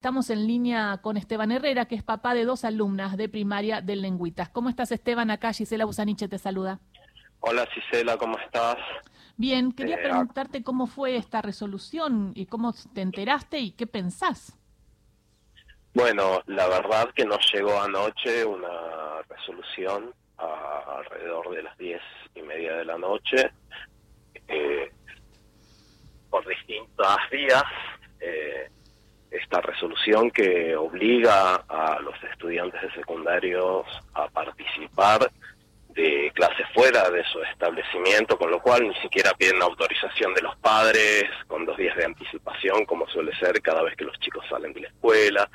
Estamos en línea con Esteban Herrera, que es papá de dos alumnas de primaria del Lengüitas. ¿Cómo estás, Esteban? Acá Gisela Busaniche te saluda. Hola, Gisela, ¿cómo estás? Bien, quería eh, preguntarte cómo fue esta resolución y cómo te enteraste y qué pensás. Bueno, la verdad que nos llegó anoche una resolución alrededor de las diez y media de la noche eh, por distintas vías. Eh, esta resolución que obliga a los estudiantes de secundarios a participar de clases fuera de su establecimiento, con lo cual ni siquiera piden autorización de los padres, con dos días de anticipación, como suele ser cada vez que los chicos salen de la escuela.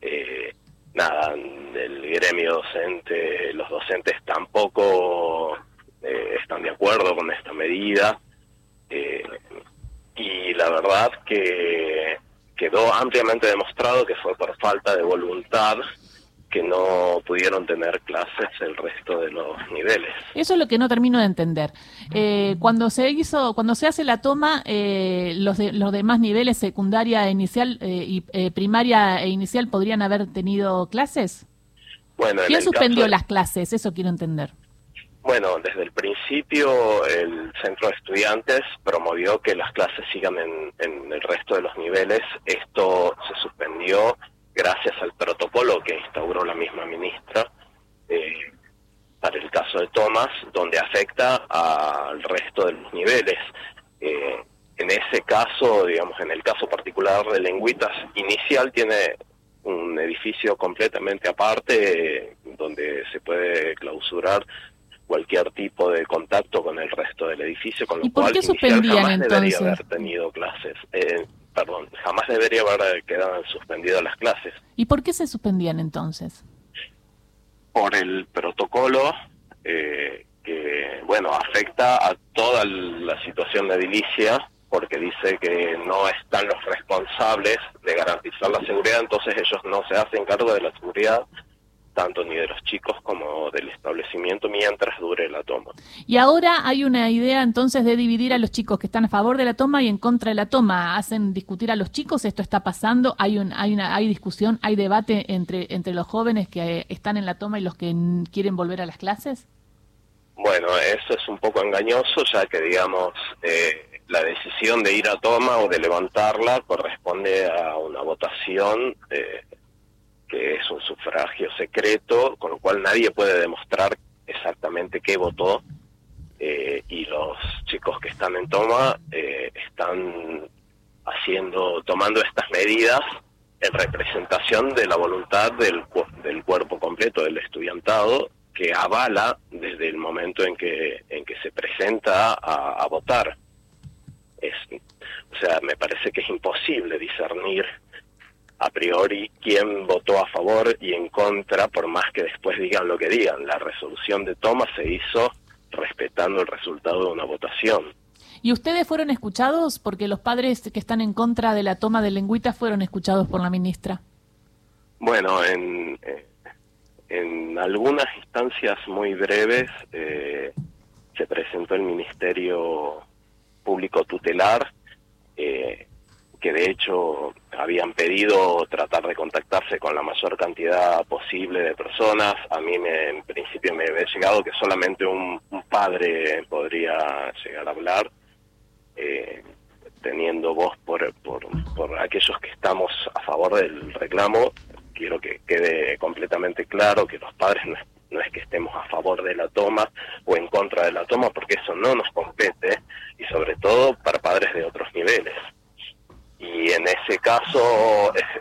Eh, nada, el gremio docente, los docentes tampoco eh, están de acuerdo con esta medida. Eh, y la verdad que quedó ampliamente demostrado que fue por falta de voluntad que no pudieron tener clases el resto de los niveles. Eso es lo que no termino de entender. Eh, cuando se hizo, cuando se hace la toma, eh, los, de, los demás niveles, secundaria, inicial eh, y primaria e inicial, podrían haber tenido clases. Bueno, ¿quién suspendió las clases? Eso quiero entender. Bueno, desde el principio el centro de estudiantes promovió que las clases sigan en, el resto de los niveles. Esto se suspendió gracias al protocolo que instauró la misma ministra eh, para el caso de Tomás, donde afecta al resto de los niveles. Eh, en ese caso, digamos, en el caso particular de Lengüitas, inicial tiene un edificio completamente aparte donde se puede clausurar cualquier tipo de contacto con el resto del edificio, con lo ¿Y por cual qué suspendían jamás entonces? debería haber tenido clases. Eh, perdón, jamás debería haber quedado suspendidas las clases. ¿Y por qué se suspendían entonces? Por el protocolo eh, que, bueno, afecta a toda la situación de edilicia porque dice que no están los responsables de garantizar la seguridad, entonces ellos no se hacen cargo de la seguridad tanto ni de los chicos como del establecimiento mientras dure la toma. Y ahora hay una idea entonces de dividir a los chicos que están a favor de la toma y en contra de la toma. Hacen discutir a los chicos, esto está pasando, hay un, hay una, hay discusión, hay debate entre, entre los jóvenes que están en la toma y los que quieren volver a las clases. Bueno, eso es un poco engañoso, ya que digamos eh, la decisión de ir a toma o de levantarla corresponde a una votación. Eh, sufragio secreto, con lo cual nadie puede demostrar exactamente qué votó, eh, y los chicos que están en toma eh, están haciendo, tomando estas medidas en representación de la voluntad del, del cuerpo completo del estudiantado que avala desde el momento en que en que se presenta a, a votar. Es, o sea, me parece que es imposible discernir a priori quién votó a favor y en contra, por más que después digan lo que digan. La resolución de toma se hizo respetando el resultado de una votación. ¿Y ustedes fueron escuchados? Porque los padres que están en contra de la toma de lengüita fueron escuchados por la ministra. Bueno, en, eh, en algunas instancias muy breves eh, se presentó el Ministerio Público Tutelar, eh, que de hecho habían pedido tratar de contactarse con la mayor cantidad posible de personas. A mí me, en principio me había llegado que solamente un, padre podría llegar a hablar, eh, teniendo voz por, por, por aquellos que estamos a favor del reclamo. Quiero que quede completamente claro que los padres no, es que estemos a favor de la toma o en contra de la toma, porque eso no nos compete, y sobre todo para padres de otros niveles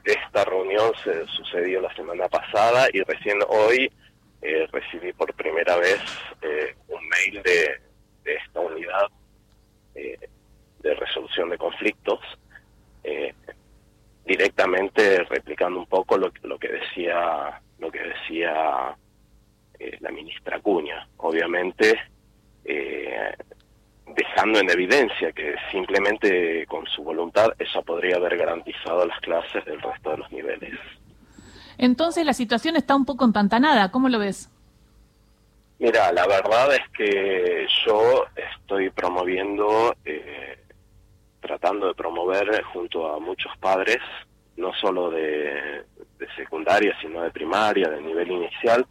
esta reunión se sucedió la semana pasada y recién hoy eh, recibí por primera vez eh, un mail de, esta unidad eh, de resolución de conflictos directamente replicando un poco lo, lo que decía lo que decía la ministra Cuña obviamente dejando en evidencia que simplemente con su voluntad podría haber garantizado las clases del resto de los niveles. Entonces la situación está un poco empantanada, ¿cómo lo ves? Mira, la verdad es que yo estoy promoviendo, eh, tratando de promover junto a muchos padres no solo de, secundaria, sino de primaria, de nivel inicial,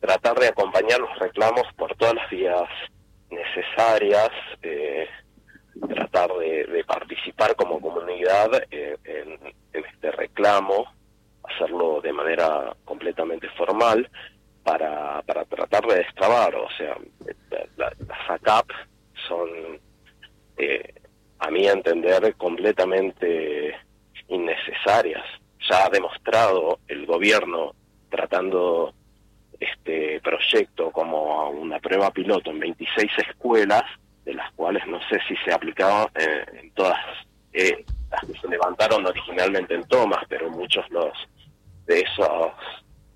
tratar de acompañar los reclamos por todas las vías necesarias, eh, tratar de, participar como comunidad eh, en, este reclamo, hacerlo de manera completamente formal para, para tratar de destrabar, o sea, las ACAP son, eh, a mi entender, completamente innecesarias. Ya ha demostrado el gobierno tratando este proyecto como una prueba piloto en 26 escuelas, de las cuales no sé si se aplicaba eh, en todas eh, las que se levantaron originalmente en Tomas, pero muchos los de esos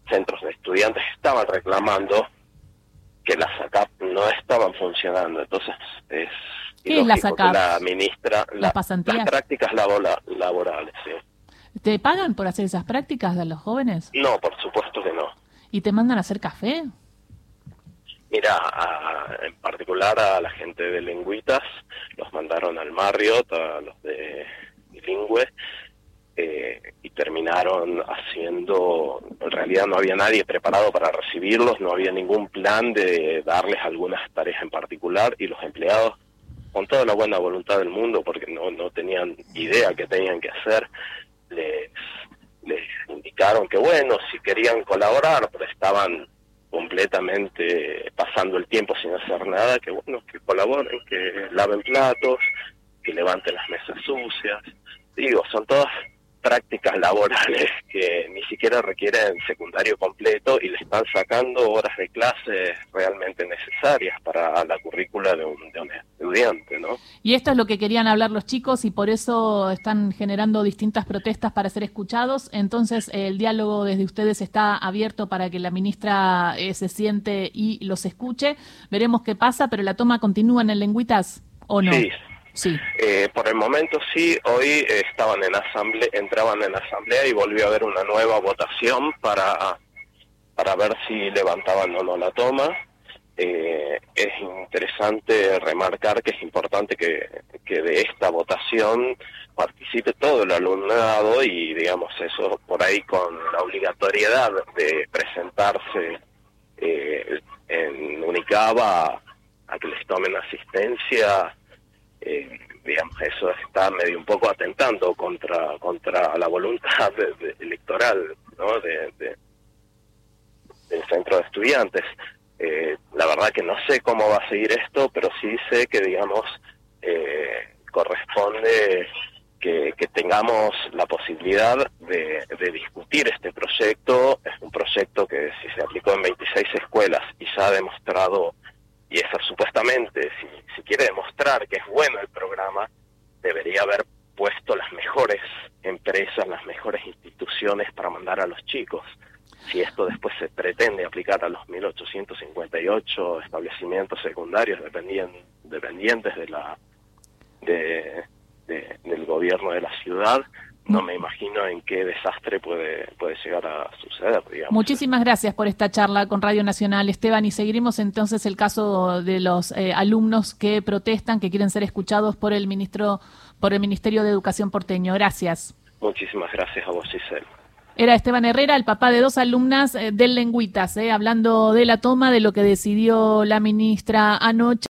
centros de estudiantes estaban reclamando que las ACAP no estaban funcionando. Entonces es ¿Qué es la ACAP? La ministra, las pasantías. Las prácticas laborales, sí. ¿Te pagan por hacer esas prácticas de los jóvenes? No, por supuesto que no. ¿Y te mandan a hacer café? Mira, en particular a la gente de Lengüitas, los mandaron al Marriott, a los de Bilingüe, eh, y terminaron haciendo, en realidad no había nadie preparado para recibirlos, no había ningún plan de darles algunas tareas en particular, y los empleados, con toda la buena voluntad del mundo, porque no, no tenían idea qué tenían que hacer, les, les indicaron que bueno, si querían colaborar, pero estaban completamente pasando el tiempo sin hacer nada, que bueno, que colaboren, que laven platos, que levanten las mesas sucias. Digo, son todas prácticas laborales que ni siquiera requieren secundario completo y le están sacando horas de clase realmente necesarias para la currícula de un, de un estudiante, ¿no? Y esto es lo que querían hablar los chicos y por eso están generando distintas protestas para ser escuchados. Entonces, el diálogo desde ustedes está abierto para que la ministra eh, se siente y los escuche. Veremos qué pasa, pero la toma continúa en el Lengüitas o no. Sí, Sí. Eh, por el momento sí, hoy estaban en asamblea, entraban en asamblea y volvió a haber una nueva votación para, para ver si levantaban o no la toma. Eh, es interesante remarcar que es importante que, que de esta votación participe todo el alumnado y digamos eso por ahí con la obligatoriedad de presentarse eh, en Unicaba a que les tomen asistencia eh, digamos, eso está medio un poco atentando contra contra la voluntad electoral ¿no? de, del centro de estudiantes. Eh, la verdad que no sé cómo va a seguir esto, pero sí sé que, digamos, eh, corresponde que, que, tengamos la posibilidad de, de, discutir este proyecto. Es un proyecto que si se aplicó en 26 escuelas y ya ha demostrado y eso supuestamente, si, quiere demostrar que es bueno el programa, debería haber puesto las mejores empresas, las mejores instituciones para mandar a los chicos. Si esto después se pretende aplicar a los 1858 establecimientos secundarios dependientes de la de, del gobierno de la ciudad, no me imagino en qué desastre puede, puede llegar a suceder. Digamos. Muchísimas gracias por esta charla con Radio Nacional, Esteban, y seguiremos entonces el caso de los eh, alumnos que protestan, que quieren ser escuchados por el ministro, por el Ministerio de Educación porteño. Gracias. Muchísimas gracias a vos, Giselle. Era Esteban Herrera, el papá de dos alumnas eh, del Lengüitas, eh, hablando de la toma, de lo que decidió la ministra anoche.